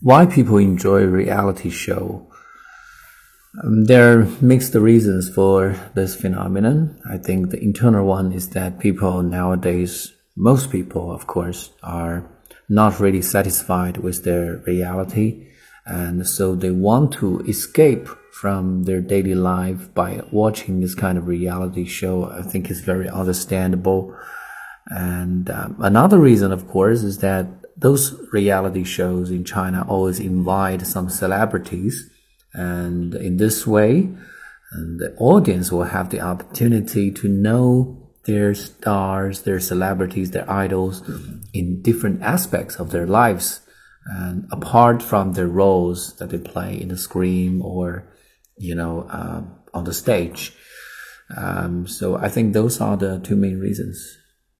why people enjoy reality show. Um, there are mixed reasons for this phenomenon. I think the internal one is that people nowadays, most people, of course, are not really satisfied with their reality. And so they want to escape from their daily life by watching this kind of reality show. I think is very understandable. And um, another reason, of course, is that those reality shows in China always invite some celebrities and in this way, the audience will have the opportunity to know their stars, their celebrities, their idols in different aspects of their lives. And apart from their roles that they play in the screen or, you know, uh, on the stage. Um, so I think those are the two main reasons.